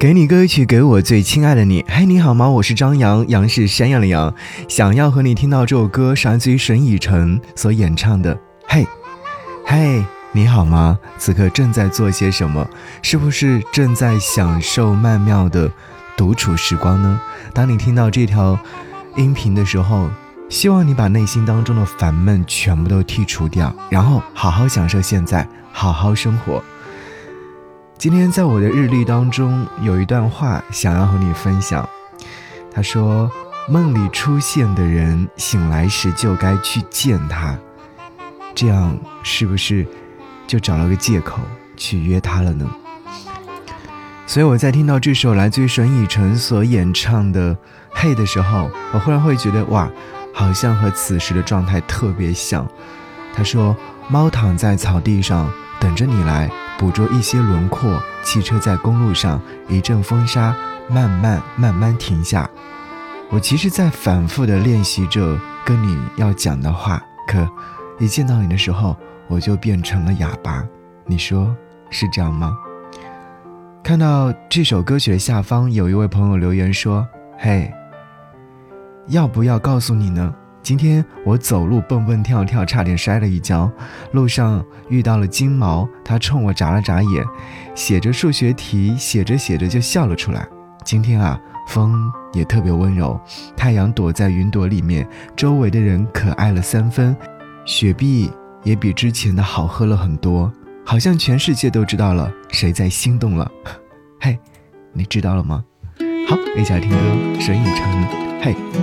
给你歌曲，给我最亲爱的你。嘿，你好吗？我是张扬，杨是山羊的羊。想要和你听到这首歌，是来自于沈以诚所演唱的。嘿，嘿，你好吗？此刻正在做些什么？是不是正在享受曼妙的独处时光呢？当你听到这条音频的时候，希望你把内心当中的烦闷全部都剔除掉，然后好好享受现在，好好生活。今天在我的日历当中有一段话想要和你分享。他说：“梦里出现的人，醒来时就该去见他，这样是不是就找了个借口去约他了呢？”所以我在听到这首来自于沈以诚所演唱的《嘿》的时候，我忽然会觉得哇，好像和此时的状态特别像。他说：“猫躺在草地上，等着你来。”捕捉一些轮廓，汽车在公路上，一阵风沙，慢慢慢慢停下。我其实，在反复的练习着跟你要讲的话，可一见到你的时候，我就变成了哑巴。你说是这样吗？看到这首歌曲的下方，有一位朋友留言说：“嘿，要不要告诉你呢？”今天我走路蹦蹦跳跳，差点摔了一跤。路上遇到了金毛，他冲我眨了眨眼，写着数学题，写着写着就笑了出来。今天啊，风也特别温柔，太阳躲在云朵里面，周围的人可爱了三分。雪碧也比之前的好喝了很多，好像全世界都知道了谁在心动了。嘿，你知道了吗？好，一起来听歌，沈影城。嘿。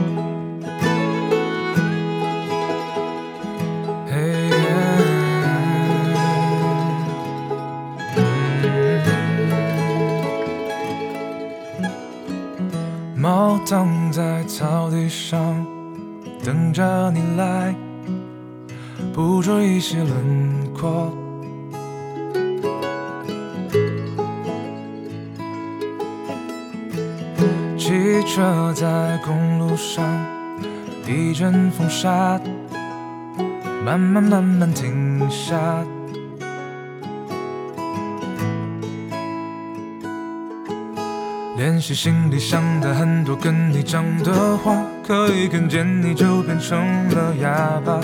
猫躺在草地上，等着你来捕捉一些轮廓。汽车在公路上，一阵风沙，慢慢慢慢停下。练习心里想的很多，跟你讲的话，可以看见你就变成了哑巴。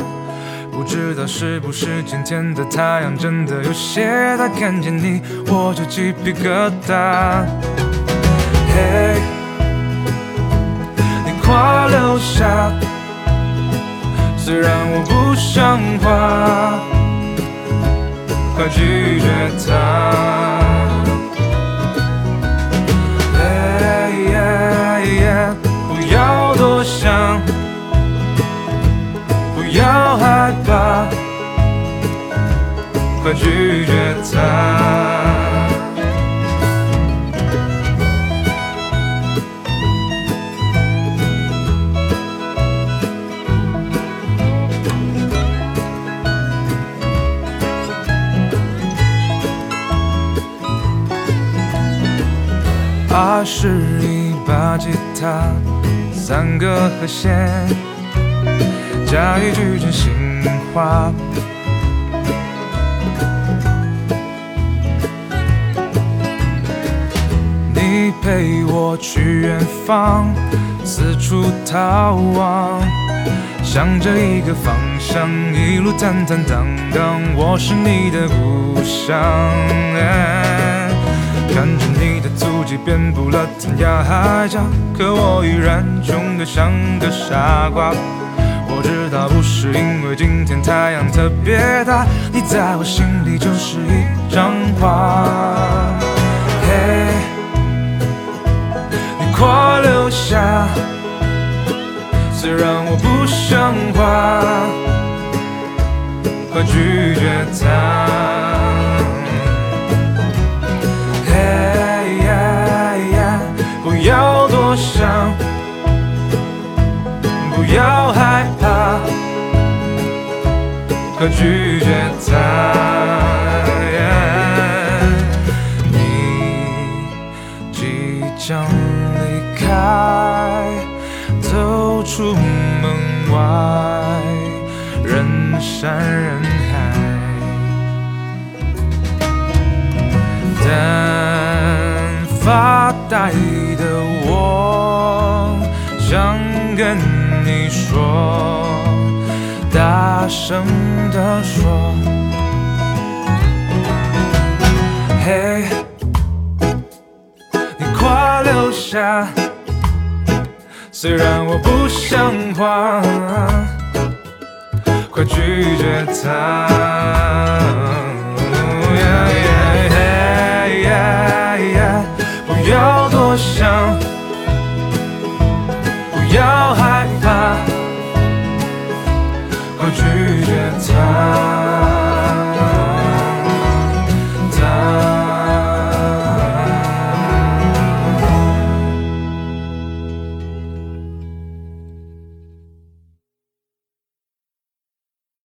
不知道是不是今天的太阳真的有些大，看见你我就鸡皮疙瘩。嘿，你快留下，虽然我不像话，快拒绝他。快拒绝他。爱是一把吉他，三个和弦，加一句真心话。你陪我去远方，四处逃亡，向着一个方向，一路坦坦荡荡。我是你的故乡，看着你的足迹遍布了天涯海角，可我依然穷得像个傻瓜。不是因为今天太阳特别大，你在我心里就是一张画。嘿。你快留下，虽然我不像话，快拒绝他。嘿呀，不要多想，不要害怕，拒绝他。你即将离开。走出门外，人山人海，但发呆大声地说，嘿，你快留下，虽然我不像话，快拒绝他。